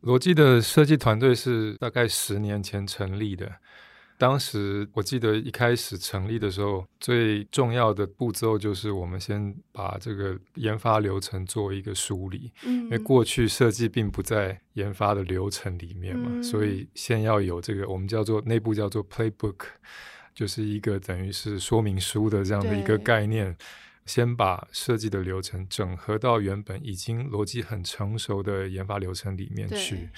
罗技的设计团队是大概十年前成立的。当时我记得一开始成立的时候，最重要的步骤就是我们先把这个研发流程做一个梳理，嗯，因为过去设计并不在研发的流程里面嘛，嗯，所以先要有这个我们叫做内部叫做 playbook，就是一个等于是说明书的这样的一个概念，先把设计的流程整合到原本已经逻辑很成熟的研发流程里面去。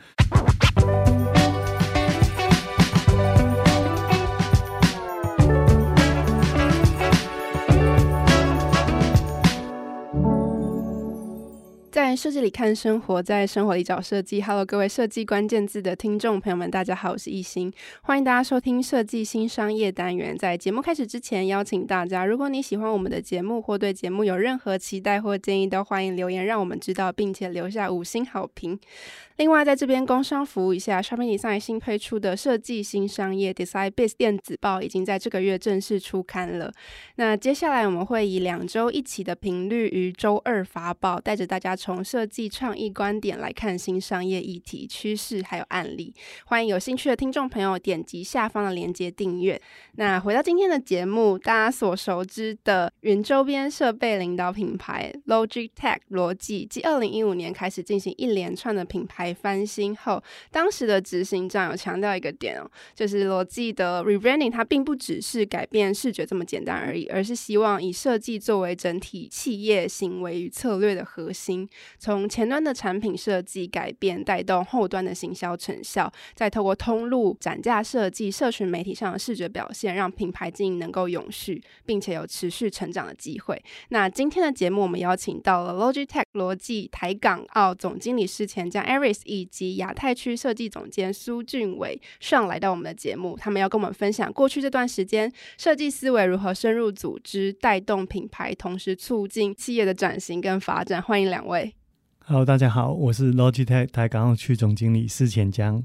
在设计里看生活，在生活里找设计。Hello，各位设计关键字的听众朋友们，大家好，我是艺兴，欢迎大家收听设计新商业单元。在节目开始之前，邀请大家，如果你喜欢我们的节目，或对节目有任何期待或建议，都欢迎留言让我们知道，并且留下五星好评。另外，在这边工商服务一下，Shopping Design 新推出的设计新商业 Design Base 电子报已经在这个月正式出刊了。那接下来我们会以两周一期的频率于周二发报，带着大家从设计创意观点来看新商业议题趋势还有案例。欢迎有兴趣的听众朋友点击下方的链接订阅。那回到今天的节目，大家所熟知的云周边设备领导品牌 Logitech 罗技，继二零一五年开始进行一连串的品牌。翻新后，当时的执行长有强调一个点哦，就是罗技的 rebranding，它并不只是改变视觉这么简单而已，而是希望以设计作为整体企业行为与策略的核心，从前端的产品设计改变，带动后端的行销成效，再透过通路、展架设计、社群媒体上的视觉表现，让品牌经营能够永续，并且有持续成长的机会。那今天的节目，我们邀请到了 Logitech 罗技台港澳总经理事前将 Aris。以及亚太区设计总监苏俊伟上来到我们的节目，他们要跟我们分享过去这段时间设计思维如何深入组织，带动品牌，同时促进企业的转型跟发展。欢迎两位。Hello，大家好，我是 Logitech 台港澳区总经理施前江。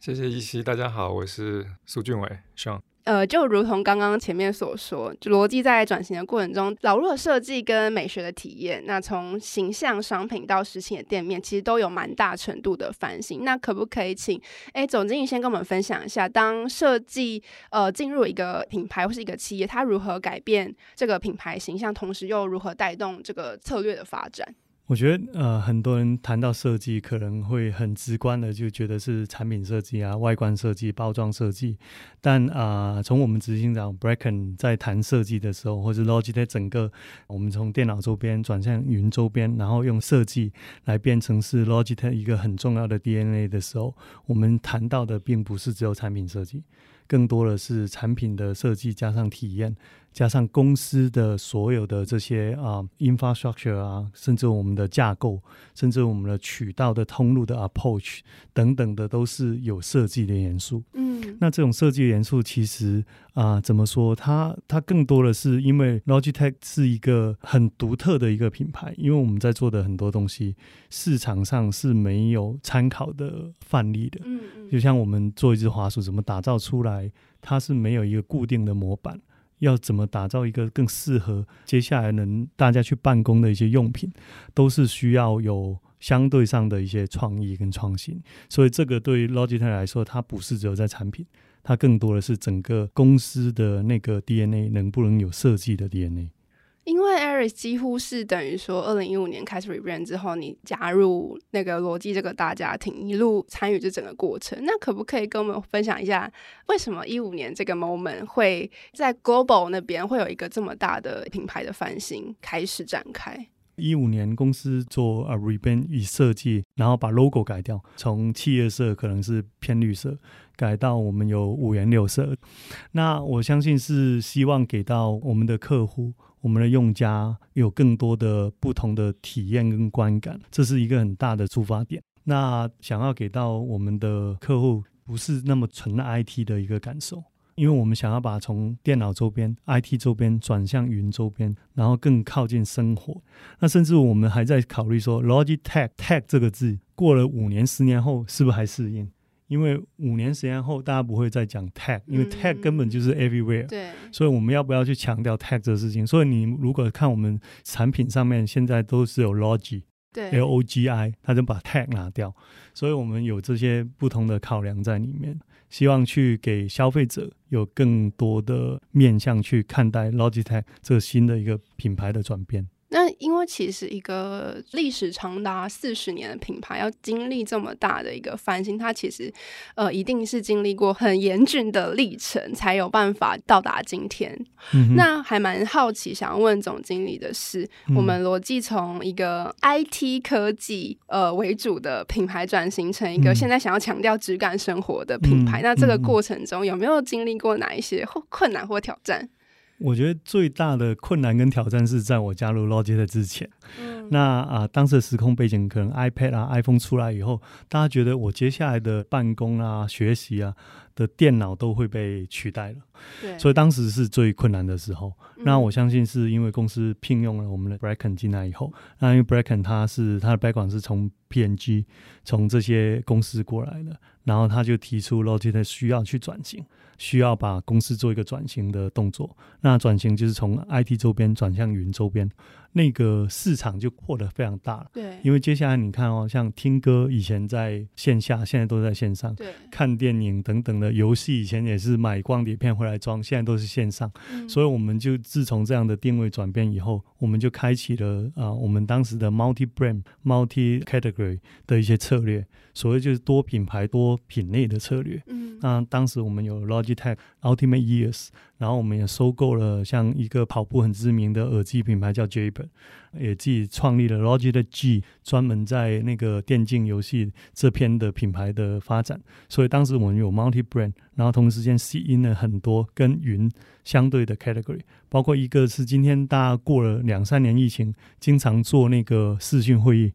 谢谢依稀，大家好，我是苏俊伟 Sean。呃，就如同刚刚前面所说，逻辑在转型的过程中，导入了设计跟美学的体验。那从形象商品到实体的店面，其实都有蛮大程度的翻新。那可不可以请哎总经理先跟我们分享一下，当设计呃进入一个品牌或是一个企业，它如何改变这个品牌形象，同时又如何带动这个策略的发展？我觉得，呃，很多人谈到设计，可能会很直观的就觉得是产品设计啊、外观设计、包装设计。但啊、呃，从我们执行长 Bracken 在谈设计的时候，或者 Logitech 整个，我们从电脑周边转向云周边，然后用设计来变成是 Logitech 一个很重要的 DNA 的时候，我们谈到的并不是只有产品设计，更多的是产品的设计加上体验。加上公司的所有的这些啊、uh, infrastructure 啊，甚至我们的架构，甚至我们的渠道的通路的 approach 等等的，都是有设计的元素。嗯，那这种设计元素其实啊，uh, 怎么说？它它更多的是因为 Logitech 是一个很独特的一个品牌，因为我们在做的很多东西，市场上是没有参考的范例的。嗯嗯，就像我们做一只滑鼠，怎么打造出来，它是没有一个固定的模板。要怎么打造一个更适合接下来能大家去办公的一些用品，都是需要有相对上的一些创意跟创新。所以这个对于 Logitech 来说，它不是只有在产品，它更多的是整个公司的那个 DNA 能不能有设计的 DNA。因为 Aris 几乎是等于说，二零一五年开始 rebrand 之后，你加入那个罗技这个大家庭，一路参与这整个过程。那可不可以跟我们分享一下，为什么一五年这个 moment 会在 Global 那边会有一个这么大的品牌的翻新开始展开？一五年公司做啊 rebrand 与设计，然后把 logo 改掉，从企业色可能是偏绿色，改到我们有五颜六色。那我相信是希望给到我们的客户。我们的用家有更多的不同的体验跟观感，这是一个很大的出发点。那想要给到我们的客户，不是那么纯 IT 的一个感受，因为我们想要把从电脑周边、IT 周边转向云周边，然后更靠近生活。那甚至我们还在考虑说，Logitech Tech 这个字过了五年、十年后，是不是还适应？因为五年时间后，大家不会再讲 tag，因为 tag 根本就是 everywhere。对，所以我们要不要去强调 tag 这个事情？所以你如果看我们产品上面现在都是有 Logi，对，L O G I，他就把 tag 拿掉，所以我们有这些不同的考量在里面，希望去给消费者有更多的面向去看待 Logitech 这个新的一个品牌的转变。那因为其实一个历史长达四十年的品牌，要经历这么大的一个翻新，它其实呃一定是经历过很严峻的历程，才有办法到达今天。嗯、那还蛮好奇，想要问总经理的是，嗯、我们罗技从一个 IT 科技呃为主的品牌，转型成一个现在想要强调质感生活的品牌，嗯、那这个过程中有没有经历过哪一些困难或挑战？我觉得最大的困难跟挑战是在我加入 Logitech 之前。嗯、那啊，当时的时空背景可能 iPad 啊、iPhone 出来以后，大家觉得我接下来的办公啊、学习啊的电脑都会被取代了。对。所以当时是最困难的时候。嗯、那我相信是因为公司聘用了我们的 Bracken 进来以后，那因为 Bracken 他是他的 background 是从 PNG 从这些公司过来的，然后他就提出 Logitech 需要去转型。需要把公司做一个转型的动作，那转型就是从 IT 周边转向云周边，那个市场就扩得非常大了。对，因为接下来你看哦，像听歌以前在线下，现在都在线上。对，看电影等等的游戏以前也是买光碟片回来装，现在都是线上。嗯，所以我们就自从这样的定位转变以后，我们就开启了啊，我们当时的 multi brand、multi category 的一些策略，所谓就是多品牌、多品类的策略。嗯，那当时我们有 Logitech Ultimate Ears，然后我们也收购了像一个跑步很知名的耳机品牌叫也自己创立了 Logitech G，专门在那个电竞游戏这边的品牌的发展。所以当时我们有 multi brand，然后同时间吸引了很多跟云相对的 category，包括一个是今天大家过了两三年疫情，经常做那个视讯会议，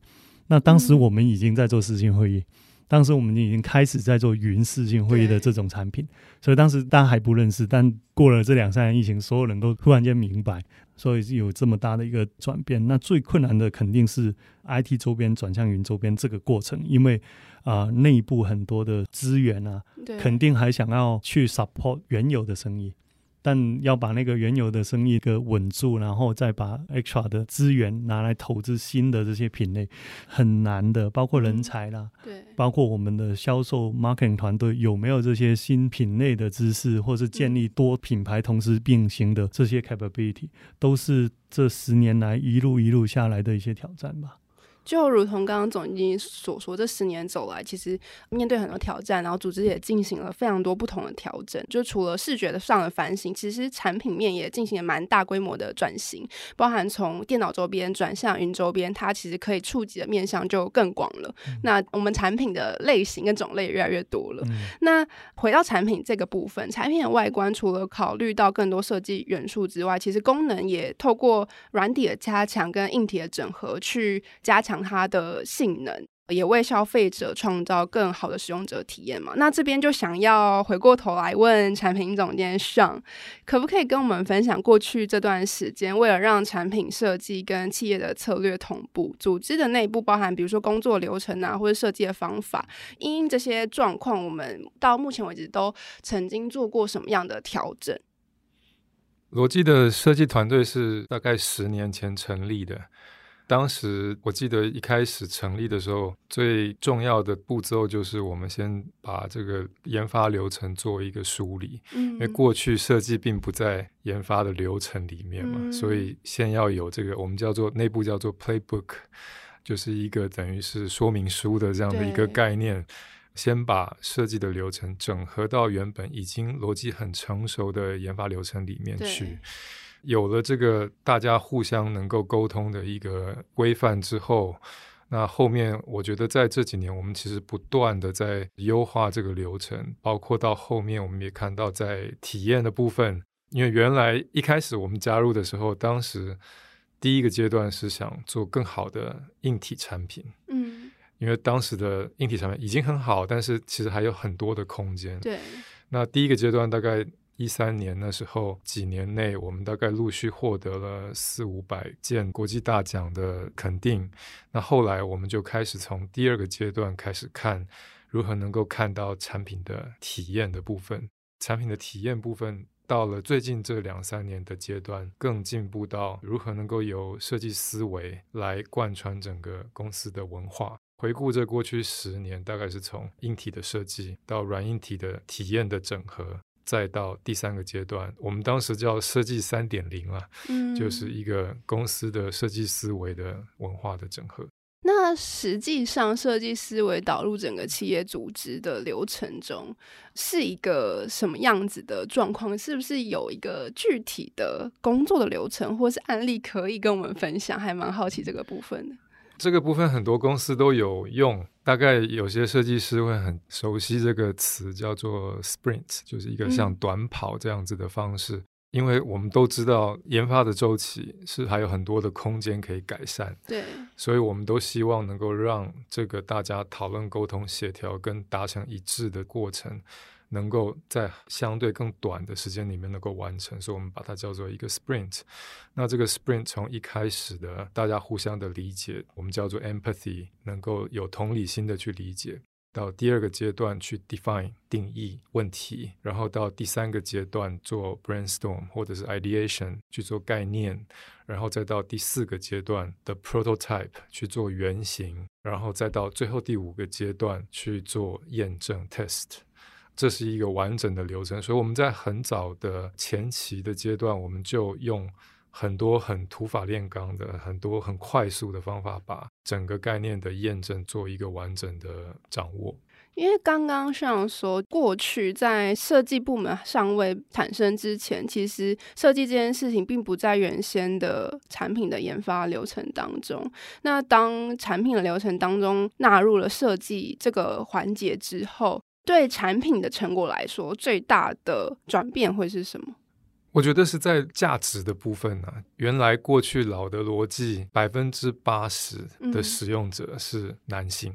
那当时我们已经在做视讯会议。嗯当时我们已经开始在做云视讯会议的这种产品，所以当时大家还不认识，但过了这两三年疫情，所有人都突然间明白，所以有这么大的一个转变。那最困难的肯定是 IT 周边转向云周边这个过程，因为啊、呃、内部很多的资源啊，肯定还想要去 support 原有的生意。但要把那个原有的生意给稳住，然后再把 extra 的资源拿来投资新的这些品类，很难的。包括人才啦，嗯、对，包括我们的销售 marketing 团队有没有这些新品类的知识，或是建立多品牌同时并行的这些 capability，都是这十年来一路一路下来的一些挑战吧。就如同刚刚总经理所说，这十年走来，其实面对很多挑战，然后组织也进行了非常多不同的调整。就除了视觉的上的翻新，其实产品面也进行了蛮大规模的转型，包含从电脑周边转向云周边，它其实可以触及的面向就更广了。嗯、那我们产品的类型跟种类也越来越多了。嗯、那回到产品这个部分，产品的外观除了考虑到更多设计元素之外，其实功能也透过软体的加强跟硬体的整合去加强。强它的性能，也为消费者创造更好的使用者体验嘛。那这边就想要回过头来问产品总监上可不可以跟我们分享过去这段时间，为了让产品设计跟企业的策略同步，组织的内部包含比如说工作流程啊，或者设计的方法，因这些状况，我们到目前为止都曾经做过什么样的调整？罗技的设计团队是大概十年前成立的。当时我记得一开始成立的时候，最重要的步骤就是我们先把这个研发流程做一个梳理，嗯，因为过去设计并不在研发的流程里面嘛，嗯，所以先要有这个我们叫做内部叫做 playbook，就是一个等于是说明书的这样的一个概念，先把设计的流程整合到原本已经逻辑很成熟的研发流程里面去。有了这个大家互相能够沟通的一个规范之后，那后面我觉得在这几年，我们其实不断的在优化这个流程，包括到后面我们也看到在体验的部分，因为原来一开始我们加入的时候，当时第一个阶段是想做更好的硬体产品，嗯，因为当时的硬体产品已经很好，但是其实还有很多的空间，对，那第一个阶段大概。一三年那时候，几年内我们大概陆续获得了四五百件国际大奖的肯定。那后来我们就开始从第二个阶段开始看，如何能够看到产品的体验的部分。产品的体验部分到了最近这两三年的阶段，更进步到如何能够由设计思维来贯穿整个公司的文化。回顾这过去十年，大概是从硬体的设计到软硬体的体验的整合，再到第三个阶段，我们当时叫设计三点零啊，嗯，就是一个公司的设计思维的文化的整合。那实际上，设计思维导入整个企业组织的流程中，是一个什么样子的状况？是不是有一个具体的工作的流程，或是案例可以跟我们分享？还蛮好奇这个部分的。这个部分很多公司都有用，大概有些设计师会很熟悉这个词，叫做 Sprint，就是一个像短跑这样子的方式。嗯因为我们都知道研发的周期是还有很多的空间可以改善，对，所以我们都希望能够让这个大家讨论、沟通、协调跟达成一致的过程，能够在相对更短的时间里面能够完成，所以我们把它叫做一个 sprint。那这个 sprint 从一开始的大家互相的理解，我们叫做 empathy，能够有同理心的去理解。到第二个阶段去 define 定义问题，然后到第三个阶段做 brainstorm 或者是 ideation 去做概念，然后再到第四个阶段的 prototype 去做原型，然后再到最后第五个阶段去做验证 test。这是一个完整的流程，所以我们在很早的前期的阶段，我们就用。很多很土法炼钢的，很多很快速的方法，把整个概念的验证做一个完整的掌握。因为刚刚像说，过去在设计部门尚未产生之前，其实设计这件事情并不在原先的产品的研发流程当中。那当产品的流程当中纳入了设计这个环节之后，对产品的成果来说，最大的转变会是什么？我觉得是在价值的部分呢、啊。原来过去老的逻辑，百分之八十的使用者是男性。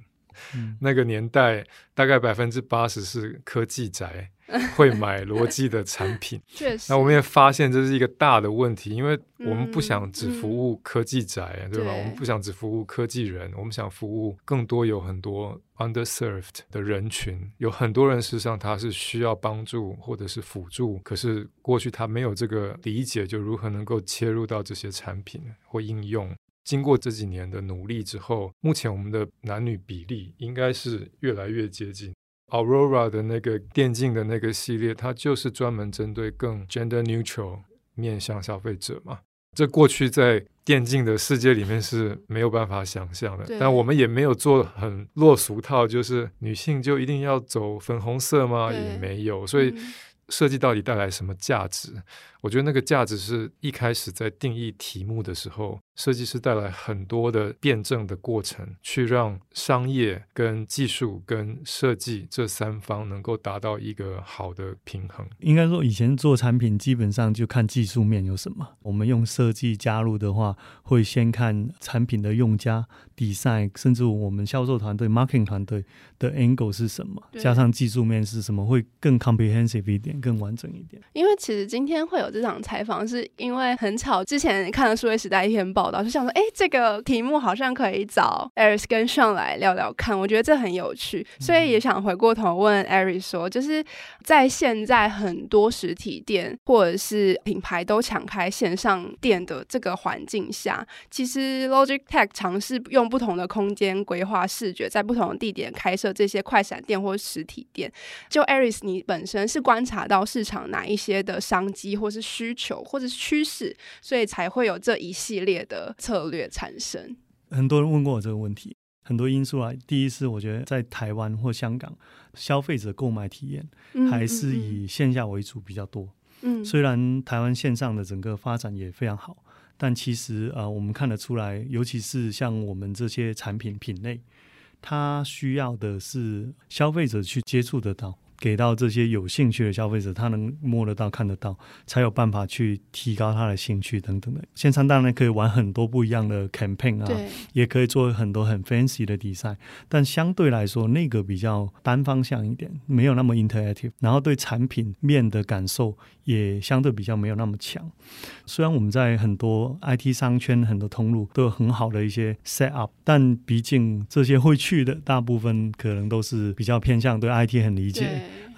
嗯、那个年代大概百分之八十是科技宅。会买罗技的产品，确实。那我们也发现这是一个大的问题，因为我们不想只服务科技宅，对吧？对，我们不想只服务科技人，我们想服务更多有很多 underserved 的人群，有很多人事实上他是需要帮助或者是辅助，可是过去他没有这个理解，就如何能够切入到这些产品或应用。经过这几年的努力之后，目前我们的男女比例应该是越来越接近。Aurora 的那个电竞的那个系列，它就是专门针对更 gender neutral 面向消费者嘛。这过去在电竞的世界里面是没有办法想象的，但我们也没有做很落俗套，就是女性就一定要走粉红色吗？也没有，所以。嗯设计到底带来什么价值？我觉得那个价值是一开始在定义题目的时候，设计师带来很多的辩证的过程，去让商业跟技术跟设计这三方能够达到一个好的平衡。应该说，以前做产品基本上就看技术面有什么，我们用设计加入的话，会先看产品的用家 design，甚至我们销售团队、marketing 团队的 angle 是什么，加上技术面是什么，会更 comprehensive 一点。更完整一点，因为其实今天会有这场采访，是因为很巧，之前看了数位时代一篇报道，就想说，哎，这个题目好像可以找 Aris 跟 Sean 来聊聊看，我觉得这很有趣，所以也想回过头问 Aris 说，就是在现在很多实体店或者是品牌都抢开线上店的这个环境下，其实 Logitech 尝试用不同的空间规划视觉，在不同的地点开设这些快闪店或实体店。就 Aris，你本身是观察。到市场哪一些的商机，或是需求，或者是趋势，所以才会有这一系列的策略产生。很多人问过我这个问题，很多因素啊。第一是我觉得在台湾或香港，消费者购买体验还是以线下为主比较多。嗯，虽然台湾线上的整个发展也非常好，但其实啊、呃，我们看得出来，尤其是像我们这些产品品类，它需要的是消费者去接触得到。给到这些有兴趣的消费者，他能摸得到、看得到，才有办法去提高他的兴趣等等的。线上当然可以玩很多不一样的 campaign 啊，也可以做很多很 fancy 的 design，但相对来说，那个比较单方向一点，没有那么 interactive，然后对产品面的感受也相对比较没有那么强。虽然我们在很多 IT 商圈、很多通路都有很好的一些 set up，但毕竟这些会去的大部分可能都是比较偏向对 IT 很理解。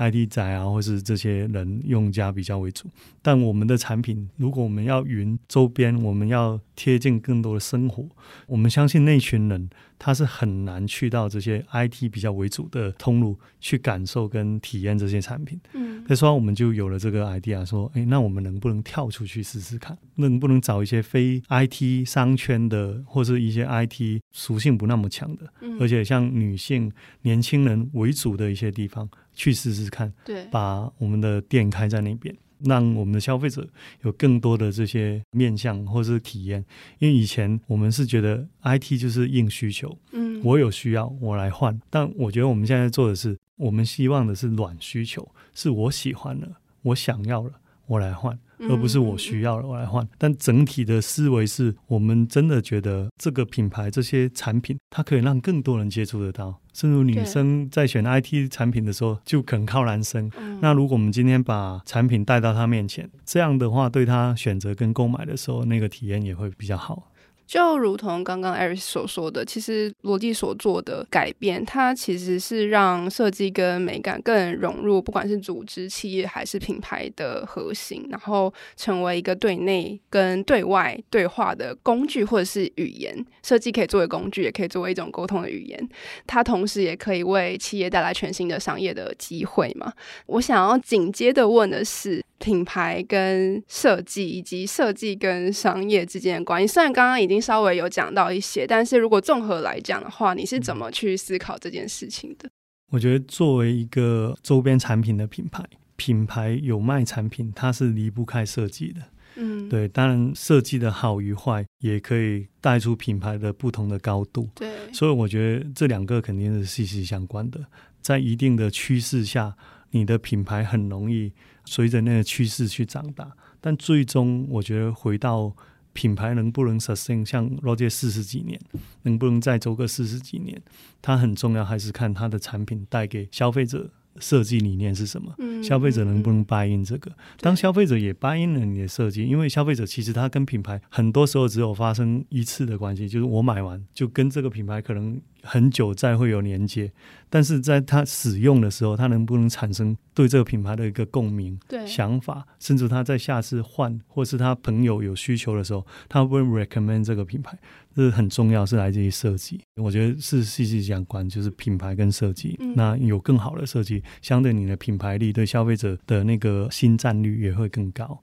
IT 宅啊，或是这些人用家比较为主。但我们的产品，如果我们要云周边，我们要贴近更多的生活，我们相信那群人他是很难去到这些 IT 比较为主的通路去感受跟体验这些产品。嗯，所以说我们就有了这个 idea，说，哎，那我们能不能跳出去试试看？能不能找一些非 IT 商圈的，或是一些 IT 属性不那么强的，嗯、而且像女性、年轻人为主的一些地方去试试看？对，把我们的店开在那边。让我们的消费者有更多的这些面向或是体验，因为以前我们是觉得 IT 就是硬需求，嗯，我有需要我来换，但我觉得我们现在做的是，我们希望的是软需求，是我喜欢了，我想要了，我来换。而不是我需要了我来换，但整体的思维是我们真的觉得这个品牌这些产品，它可以让更多人接触得到，甚至女生在选 IT 产品的时候就可能靠男生。那如果我们今天把产品带到他面前，这样的话对他选择跟购买的时候，那个体验也会比较好。就如同刚刚 Aris 所说的，其实罗辑所做的改变，它其实是让设计跟美感更融入，不管是组织、企业还是品牌的核心，然后成为一个对内跟对外对话的工具或者是语言。设计可以作为工具，也可以作为一种沟通的语言。它同时也可以为企业带来全新的商业的机会嘛。我想要紧接着问的是，品牌跟设计以及设计跟商业之间的关系，虽然刚刚已经稍微有讲到一些，但是如果综合来讲的话，你是怎么去思考这件事情的？我觉得作为一个周边产品的品牌，品牌有卖产品，它是离不开设计的。嗯，对，当然设计的好与坏，也可以带出品牌的不同的高度。对，所以我觉得这两个肯定是息息相关的，在一定的趋势下。你的品牌很容易随着那个趋势去长大，但最终我觉得回到品牌能不能 sustain，像 Roger 四十几年，能不能再走个四十几年，它很重要，还是看它的产品带给消费者设计理念是什么，嗯、消费者能不能 buy in 这个？当消费者也 buy in 了你的设计，因为消费者其实他跟品牌很多时候只有发生一次的关系，就是我买完就跟这个品牌可能。很久再会有连接，但是在他使用的时候，他能不能产生对这个品牌的一个共鸣、对想法，甚至他在下次换，或是他朋友有需求的时候，他会 recommend 这个品牌？这是很重要，是来自于设计。我觉得是息息相关，就是品牌跟设计。嗯、那有更好的设计，相对你的品牌力对消费者的那个新占率也会更高。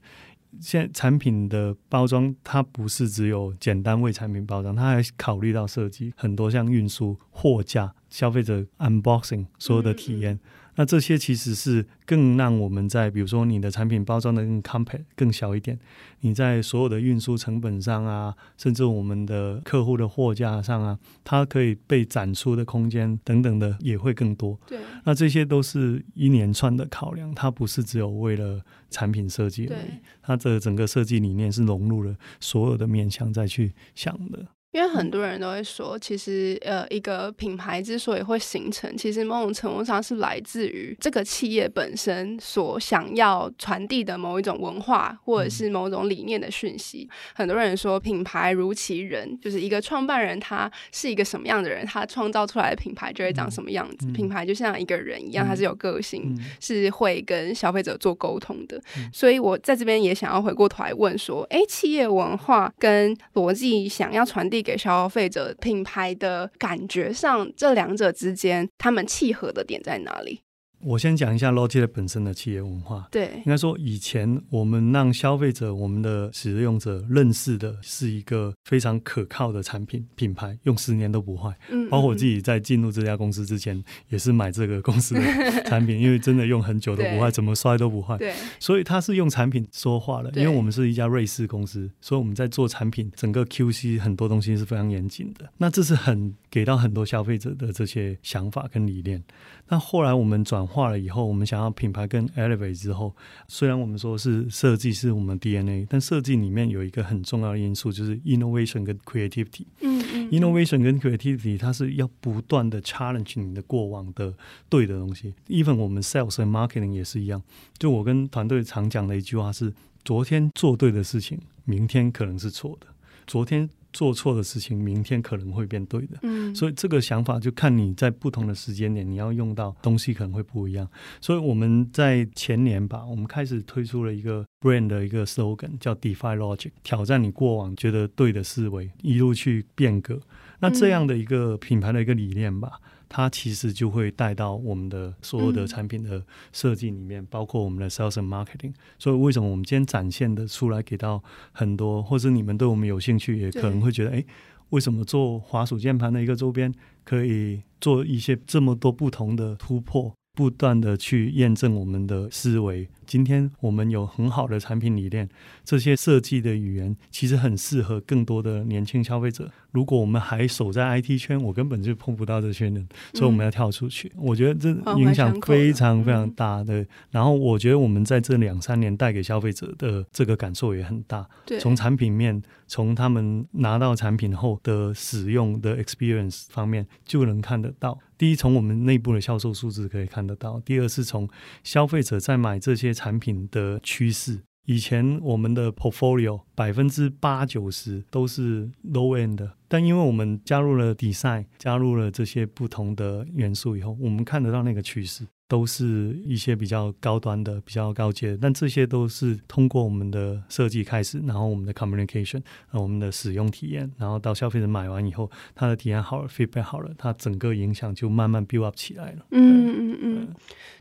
现在产品的包装，它不是只有简单为产品包装，它还考虑到设计很多，像运输、货架、消费者 unboxing 所有的体验。嗯嗯那这些其实是更让我们在，比如说你的产品包装的更 compact 更小一点，你在所有的运输成本上啊，甚至我们的客户的货架上啊，它可以被展出的空间等等的也会更多。对，那这些都是一连串的考量，它不是只有为了产品设计而已，对它的整个设计理念是融入了所有的面向再去想的。因为很多人都会说，其实呃，一个品牌之所以会形成，其实某种程度上是来自于这个企业本身所想要传递的某一种文化，或者是某种理念的讯息。很多人说，品牌如其人，就是一个创办人他是一个什么样的人，他创造出来的品牌就会长什么样子。品牌就像一个人一样，他是有个性，是会跟消费者做沟通的。所以我在这边也想要回过头来问说，哎，企业文化跟逻辑想要传递。给消费者品牌的感觉上，这两者之间，他们契合的点在哪里？我先讲一下 Roger 本身的企业文化。对，应该说以前我们让消费者、我们的使用者认识的是一个非常可靠的产品品牌，用十年都不坏。嗯，包括我自己在进入这家公司之前，也是买这个公司的产品，因为真的用很久都不坏，怎么摔都不坏。对，所以它是用产品说话的。因为我们是一家瑞士公司，所以我们在做产品，整个 QC 很多东西是非常严谨的。那这是很给到很多消费者的这些想法跟理念。那后来我们转化了以后，我们想要品牌更 elevate 之后，虽然我们说是设计是我们 DNA，但设计里面有一个很重要的因素，就是 innovation 跟 creativity。嗯嗯。innovation 跟 creativity 它是要不断的 challenge 你的过往的对的东西。even 我们 sales 和 marketing 也是一样。就我跟团队常讲的一句话是：昨天做对的事情，明天可能是错的；昨天做错的事情，明天可能会变对的。嗯，所以这个想法就看你在不同的时间点，你要用到东西可能会不一样。所以我们在前年吧，我们开始推出了一个 brand 的一个 slogan，叫 Defy Logic，挑战你过往觉得对的思维，一路去变革。那这样的一个品牌的一个理念吧。嗯它其实就会带到我们的所有的产品的设计里面，嗯、包括我们的 sales and marketing。所以为什么我们今天展现的出来给到很多，或者你们对我们有兴趣，也可能会觉得，哎，为什么做滑鼠键盘的一个周边可以做一些这么多不同的突破，不断的去验证我们的思维。今天我们有很好的产品理念，这些设计的语言其实很适合更多的年轻消费者。如果我们还守在 IT 圈，我根本就碰不到这些人，所以我们要跳出去。嗯、我觉得这影响非常非常大的。嗯、然后我觉得我们在这两三年带给消费者的这个感受也很大。对从产品面，从他们拿到产品后的使用的 experience 方面就能看得到。第一，从我们内部的销售数字可以看得到；第二，是从消费者在买这些。产品的趋势，以前我们的 portfolio 百分之八九十都是 low end 的，但因为我们加入了 design，加入了这些不同的元素以后，我们看得到那个趋势。都是一些比较高端的、比较高阶的，但这些都是通过我们的设计开始，然后我们的 communication，我们的使用体验，然后到消费者买完以后，他的体验好了，feedback 好了，他整个影响就慢慢 build up 起来了。嗯嗯嗯。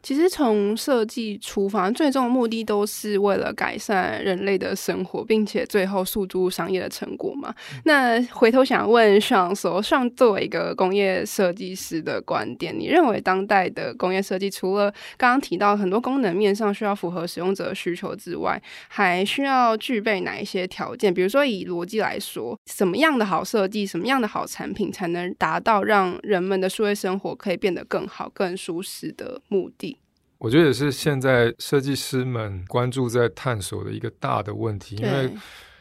其实从设计出发，最终的目的都是为了改善人类的生活，并且最后诉诸商业的成果嘛。嗯、那回头想问上所上作为一个工业设计师的观点，你认为当代的工业设计？除了刚刚提到很多功能面上需要符合使用者的需求之外，还需要具备哪一些条件？比如说以逻辑来说，什么样的好设计，什么样的好产品，才能达到让人们的数位生活可以变得更好、更舒适的目的？我觉得也是现在设计师们关注在探索的一个大的问题，因为。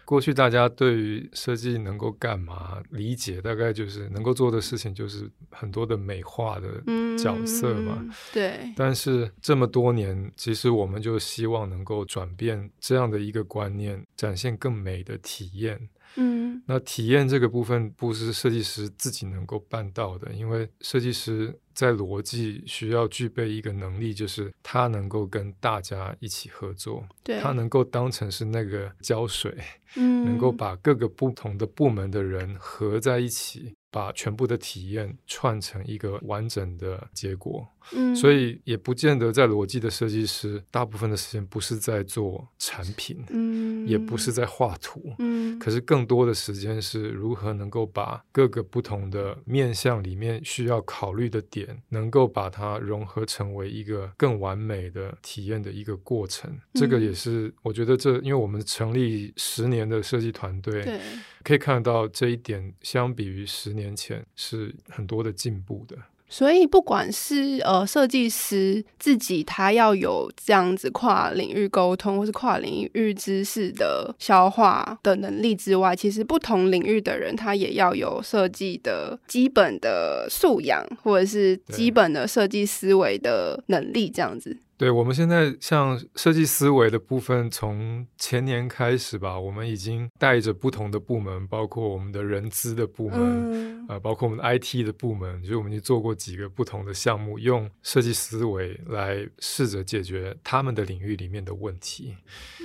过去大家对于设计能够干嘛理解，大概就是能够做的事情就是很多的美化的角色嘛。嗯、对。但是这么多年，其实我们就希望能够转变这样的一个观念，展现更美的体验。嗯。那体验这个部分不是设计师自己能够办到的，因为设计师。在逻辑需要具备一个能力，就是他能够跟大家一起合作，对他能够当成是那个胶水，嗯，能够把各个不同的部门的人合在一起，把全部的体验串成一个完整的结果。嗯，所以也不见得在逻辑的设计师，大部分的时间不是在做产品，嗯，也不是在画图，嗯，可是更多的时间是如何能够把各个不同的面向里面需要考虑的点。能够把它融合成为一个更完美的体验的一个过程，嗯、这个也是我觉得这，因为我们成立十年的设计团队，对，可以看得到这一点，相比于十年前是很多的进步的。所以，不管是呃设计师自己，他要有这样子跨领域沟通，或是跨领域知识的消化的能力之外，其实不同领域的人，他也要有设计的基本的素养，或者是基本的设计思维的能力，这样子。对，我们现在像设计思维的部分，从前年开始吧，我们已经带着不同的部门，包括我们的人资的部门，嗯、呃，包括我们的 IT 的部门，就是我们已经做过几个不同的项目，用设计思维来试着解决他们的领域里面的问题。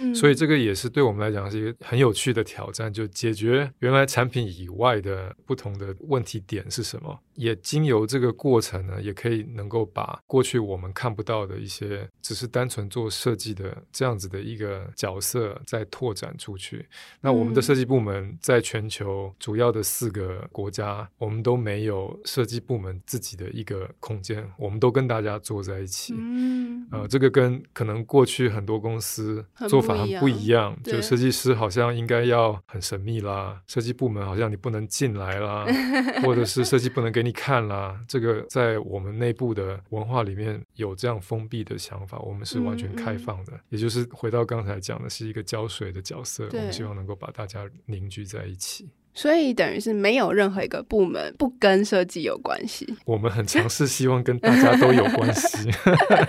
嗯、所以这个也是对我们来讲是一个很有趣的挑战，就解决原来产品以外的不同的问题点是什么。也经由这个过程呢，也可以能够把过去我们看不到的一些，只是单纯做设计的这样子的一个角色在拓展出去。那我们的设计部门在全球主要的四个国家，我们都没有设计部门自己的一个空间，我们都跟大家坐在一起。嗯，呃，这个跟可能过去很多公司做法很不一样，就设计师好像应该要很神秘啦，设计部门好像你不能进来啦，或者是设计不能给。你看啦，这个在我们内部的文化里面有这样封闭的想法，我们是完全开放的，嗯嗯、也就是回到刚才讲的，是一个胶水的角色，我们希望能够把大家凝聚在一起。所以等于是没有任何一个部门不跟设计有关系。我们很尝试希望跟大家都有关系。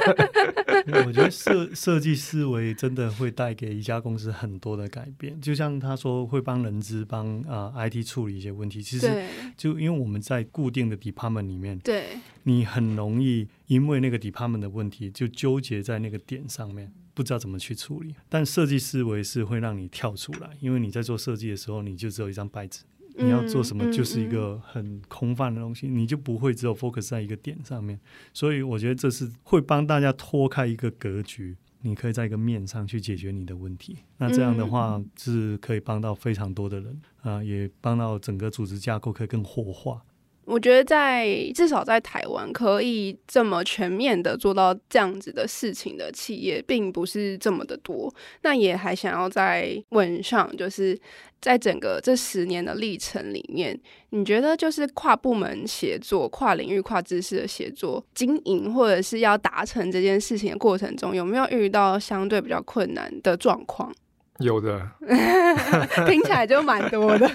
我觉得设设计思维真的会带给一家公司很多的改变。就像他说会帮人资帮啊 IT 处理一些问题，其实就因为我们在固定的 department 里面，对，你很容易因为那个 department 的问题就纠结在那个点上面，不知道怎么去处理。但设计思维是会让你跳出来，因为你在做设计的时候，你就只有一张白纸。你要做什么就是一个很空泛的东西，你就不会只有 focus 在一个点上面。所以我觉得这是会帮大家脱开一个格局，你可以在一个面上去解决你的问题。那这样的话是可以帮到非常多的人啊，也帮到整个组织架构可以更活化。我觉得在至少在台湾可以这么全面的做到这样子的事情的企业，并不是这么的多。那也还想要再问上，就是在整个这十年的历程里面，你觉得就是跨部门协作、跨领域、跨知识的协作、经营，或者是要达成这件事情的过程中，有没有遇到相对比较困难的状况？有的，听起来就蛮多的。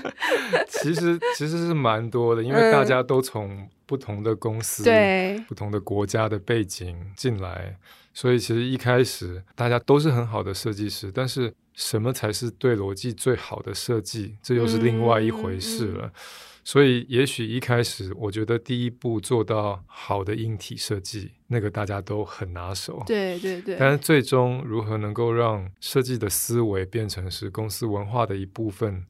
其实其实是蛮多的，因为大家都从不同的公司、嗯、对不同的国家的背景进来，所以其实一开始大家都是很好的设计师，但是什么才是对逻辑最好的设计，这又是另外一回事了。嗯嗯所以，也许一开始，我觉得第一步做到好的硬体设计，那个大家都很拿手。对对对。但是，最终如何能够让设计的思维变成是公司文化的一部分，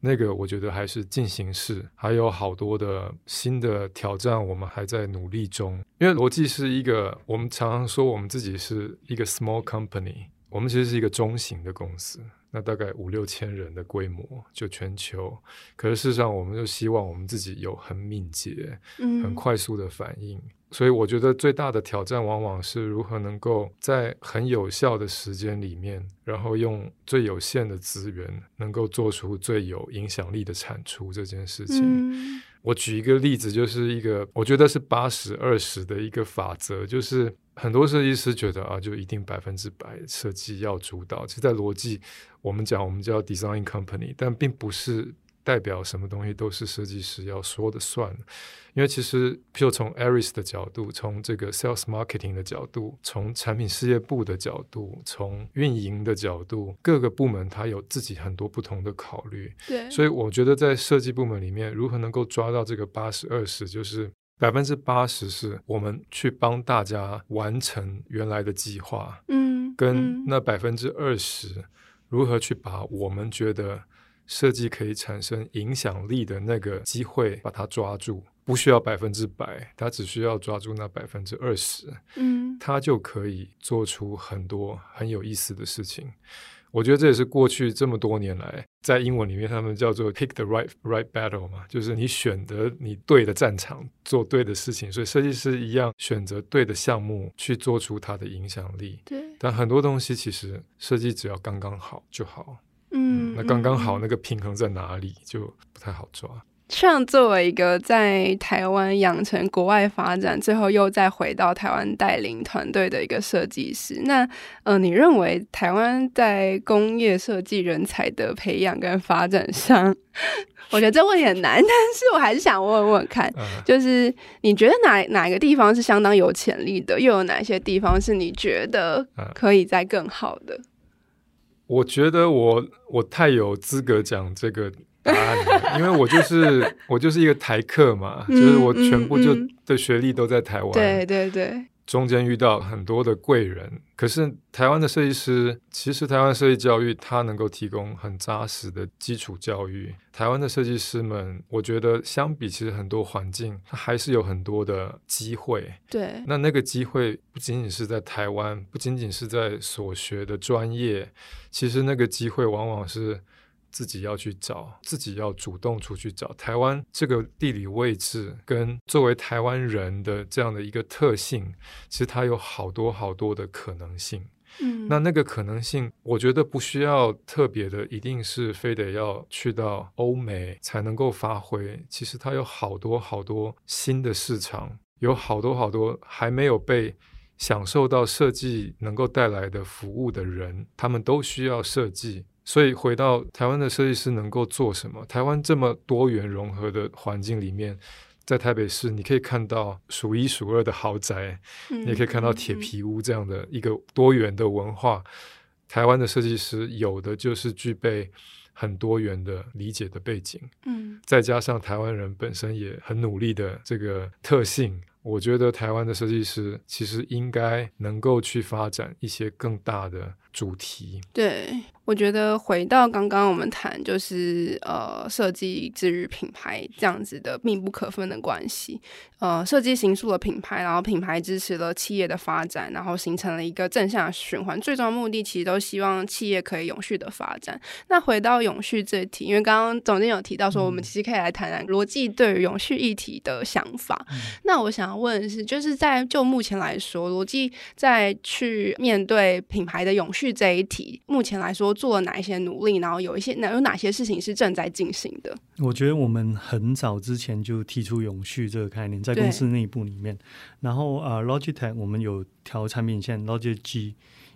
那个我觉得还是进行式，还有好多的新的挑战，我们还在努力中。因为逻辑是一个，我们常常说我们自己是一个 small company，我们其实是一个中型的公司。那大概五六千人的规模，就全球。可是事实上，我们就希望我们自己有很敏捷、很快速的反应。嗯。所以我觉得最大的挑战，往往是如何能够在很有效的时间里面，然后用最有限的资源，能够做出最有影响力的产出这件事情。嗯。我举一个例子，就是一个我觉得是八十二十的一个法则，就是。很多设计师觉得啊，就一定百分之百设计要主导。其实，在逻辑，我们讲我们叫 design company，但并不是代表什么东西都是设计师要说的算。因为其实，譬如从 Aris 的角度，从这个 sales marketing 的角度，从产品事业部的角度，从运营的角度，各个部门它有自己很多不同的考虑。对，所以我觉得在设计部门里面，如何能够抓到这个八十二十，就是。百分之八十是我们去帮大家完成原来的计划，嗯，跟那百分之二十如何去把我们觉得设计可以产生影响力的那个机会把它抓住，不需要百分之百，它只需要抓住那百分之二十，嗯，它就可以做出很多很有意思的事情。我觉得这也是过去这么多年来，在英文里面他们叫做 pick the right right battle 嘛，就是你选择你对的战场做对的事情，所以设计师一样选择对的项目去做出它的影响力。对，但很多东西其实设计只要刚刚好就好。嗯，嗯，那刚刚好那个平衡在哪里就不太好抓。像作为一个在台湾养成国外发展，最后又再回到台湾带领团队的一个设计师，那呃，你认为台湾在工业设计人才的培养跟发展上，我觉得这问题很难，但是我还是想问问看，就是你觉得哪哪个地方是相当有潜力的，又有哪些地方是你觉得可以再更好的？我觉得我我太有资格讲这个。答 案，因为我就是我就是一个台客嘛，嗯、就是我全部就的学历都在台湾，对对对，中间遇到很多的贵人。可是台湾的设计师，其实台湾设计教育它能够提供很扎实的基础教育。台湾的设计师们，我觉得相比其实很多环境，它还是有很多的机会。对，那那个机会不仅仅是在台湾，不仅仅是在所学的专业，其实那个机会往往是。自己要去找，自己要主动出去找。台湾这个地理位置跟作为台湾人的这样的一个特性，其实它有好多好多的可能性。嗯，那那个可能性，我觉得不需要特别的，一定是非得要去到欧美才能够发挥。其实它有好多好多新的市场，有好多好多还没有被享受到设计能够带来的服务的人，他们都需要设计。所以回到台湾的设计师能够做什么？台湾这么多元融合的环境里面，在台北市，你可以看到数一数二的豪宅，嗯、你也可以看到铁皮屋这样的一个多元的文化。嗯、台湾的设计师有的就是具备很多元的理解的背景，嗯，再加上台湾人本身也很努力的这个特性。我觉得台湾的设计师其实应该能够去发展一些更大的主题。对。我觉得回到刚刚我们谈，就是呃，设计之于品牌这样子的密不可分的关系。呃，设计形塑了品牌，然后品牌支持了企业的发展，然后形成了一个正向循环。最终目的其实都希望企业可以永续的发展。那回到永续这一题，因为刚刚总监有提到说，我们其实可以来谈谈逻辑对于永续议题的想法。嗯、那我想要问的是，就是在就目前来说，逻辑在去面对品牌的永续这一题，目前来说。做了哪一些努力，然后有一些哪有哪些事情是正在进行的？我觉得我们很早之前就提出永续这个概念，在公司内部里面。然后啊、呃、Logitech 我们有条产品线 Logi G。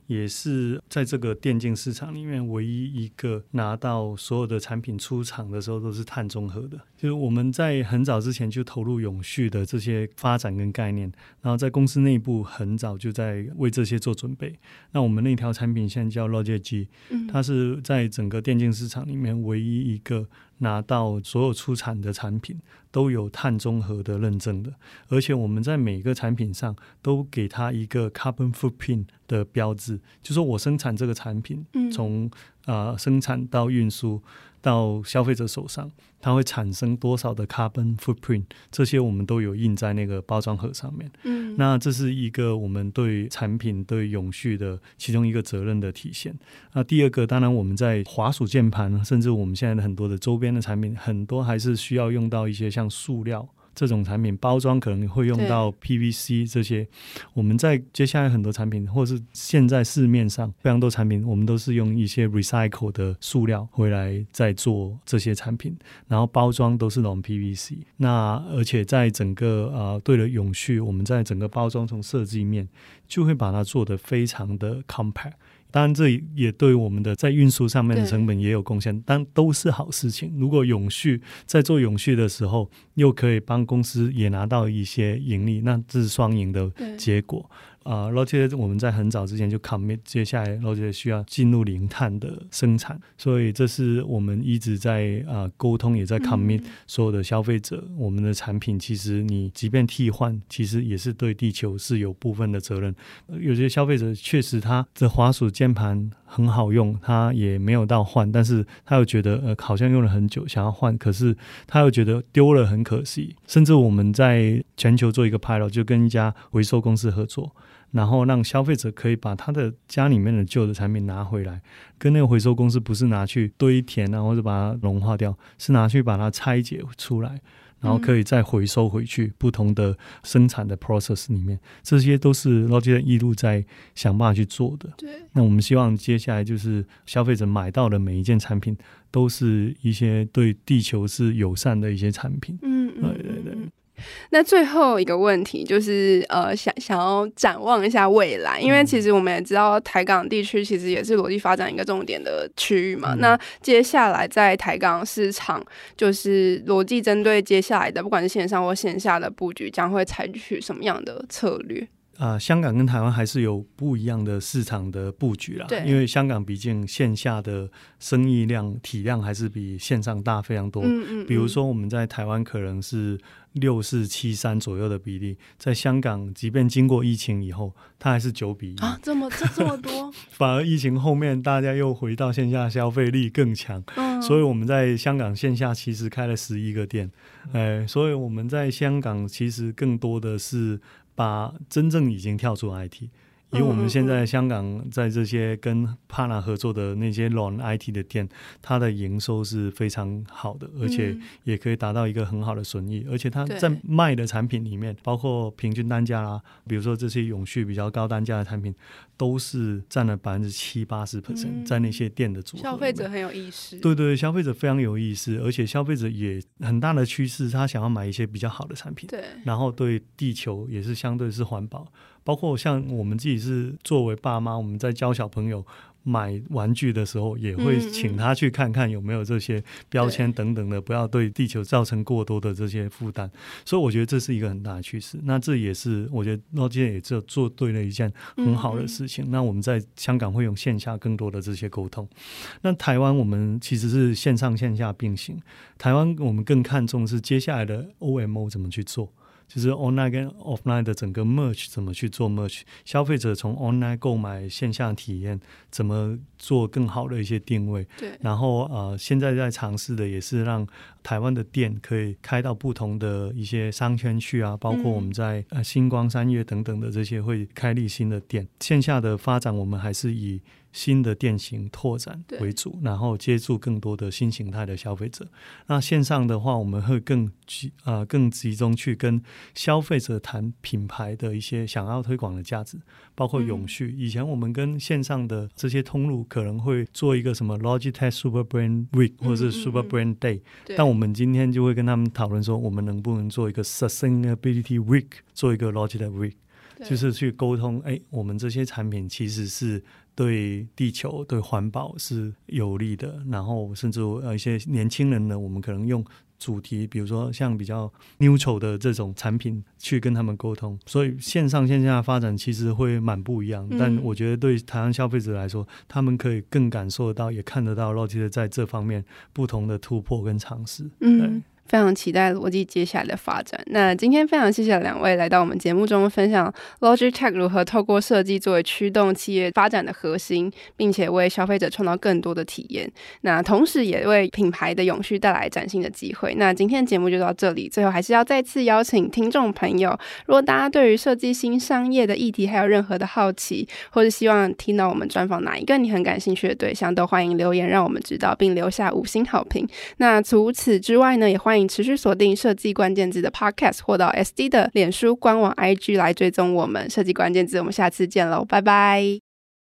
也是在这个电竞市场里面唯一一个拿到所有的产品出厂的时候都是碳中和的，就是我们在很早之前就投入永续的这些发展跟概念，然后在公司内部很早就在为这些做准备。那我们那条产品线叫 Logi G，它是在整个电竞市场里面唯一一个。拿到所有出产的产品都有碳中和的认证的，而且我们在每个产品上都给它一个 carbon footprint 的标志，就说我生产这个产品，从啊、呃、生产到运输。到消费者手上，它会产生多少的 carbon footprint？这些我们都有印在那个包装盒上面。嗯，那这是一个我们对产品对永续的其中一个责任的体现。那第二个，当然我们在滑鼠键盘，甚至我们现在的很多的周边的产品，很多还是需要用到一些像塑料。这种产品包装可能会用到 PVC 这些，我们在接下来很多产品，或是现在市面上非常多产品，我们都是用一些 recycle 的塑料回来再做这些产品，然后包装都是那种 PVC。那而且在整个呃，对了永续，我们在整个包装从设计面就会把它做得非常的 compact。当然，这也对我们的在运输上面的成本也有贡献，对但都是好事情。如果永续在做永续的时候，又可以帮公司也拿到一些盈利，那这是双赢的结果。啊，而且我们在很早之前就 commit，接下来而且需要进入零碳的生产，所以这是我们一直在啊沟通，也在 commit 所有的消费者，嗯、我们的产品其实你即便替换，其实也是对地球是有部分的责任。有些消费者确实他的滑鼠键盘很好用，他也没有到换，但是他又觉得呃好像用了很久，想要换，可是他又觉得丢了很可惜。甚至我们在全球做一个 pilot，就跟一家回收公司合作。然后让消费者可以把他的家里面的旧的产品拿回来，跟那个回收公司不是拿去堆填啊，或者把它融化掉，是拿去把它拆解出来，然后可以再回收回去不同的生产的 process 里面，这些都是 Logitech 一路在想办法去做的。对，那我们希望接下来就是消费者买到的每一件产品，都是一些对地球是友善的一些产品。嗯，对对对。那最后一个问题就是，呃，想想要展望一下未来，因为其实我们也知道台港地区其实也是逻辑发展一个重点的区域嘛。嗯、那接下来在台港市场，就是逻辑针对接下来的不管是线上或线下的布局，将会采取什么样的策略？啊、呃，香港跟台湾还是有不一样的市场的布局啦。对，因为香港毕竟线下的生意量体量还是比线上大非常多。嗯嗯嗯。比如说我们在台湾可能是六四七三左右的比例，在香港即便经过疫情以后，它还是九比一啊，这么这这么多。反而疫情后面大家又回到线下消费力更强，嗯、所以我们在香港线下其实开了十一个店。哎，所以我们在香港其实更多的是。把真正已经跳出 IT，以我们现在香港在这些跟 partner 合作的那些 non IT 的店，它的营收是非常好的，而且也可以达到一个很好的损益。而且它在卖的产品里面，包括平均单价啦，比如说这些永续比较高单价的产品，都是占了百分之七八十 percent 在那些店的组合。消费者很有意识，对对，消费者非常有意识，而且消费者也很大的趋势，他想要买一些比较好的产品，对，然后对地球也是相对是环保。包括像我们自己是作为爸妈，我们在教小朋友。买玩具的时候，也会请他去看看有没有这些标签等等的，不要对地球造成过多的这些负担。所以我觉得这是一个很大的趋势。那这也是我觉得 Logitech 也就做对了一件很好的事情。那我们在香港会用线下更多的这些沟通。那台湾我们其实是线上线下并行。台湾我们更看重是接下来的 OMO 怎么去做。就是 online 跟 offline 的整个 merge 怎么去做 merge，消费者从 online 购买线下体验怎么做更好的一些定位。对。然后呃，现在在尝试的也是让台湾的店可以开到不同的一些商圈去啊，包括我们在呃星光三月等等的这些会开立新的店。线下的发展我们还是以。新的店型拓展为主，然后接触更多的新形态的消费者。那线上的话，我们会更集啊、呃、更集中去跟消费者谈品牌的一些想要推广的价值，包括永续。嗯、以前我们跟线上的这些通路可能会做一个什么 Logitech Super Brand Week 或者是 Super Brand Day，嗯嗯嗯，但我们今天就会跟他们讨论说，我们能不能做一个 Sustainability Week，做一个 Logitech Week，就是去沟通，哎，我们这些产品其实是。对地球、对环保是有利的，然后甚至呃一些年轻人呢，我们可能用主题，比如说像比较 neutral 的这种产品去跟他们沟通，所以线上线下发展其实会蛮不一样。嗯、但我觉得对台湾消费者来说，他们可以更感受得到，也看得到 Logitech 在这方面不同的突破跟尝试。嗯。非常期待逻辑接下来的发展。那今天非常谢谢两位来到我们节目中分享 Logitech 如何透过设计作为驱动企业发展的核心，并且为消费者创造更多的体验。那同时也为品牌的永续带来崭新的机会。那今天的节目就到这里。最后还是要再次邀请听众朋友，如果大家对于设计新商业的议题还有任何的好奇，或是希望听到我们专访哪一个你很感兴趣的对象，都欢迎留言让我们知道，并留下五星好评。那除此之外呢，也欢迎持续锁定设计关键字的 Podcast，或到 SD 的脸书官网 IG 来追踪我们设计关键字。我们下次见喽，拜拜。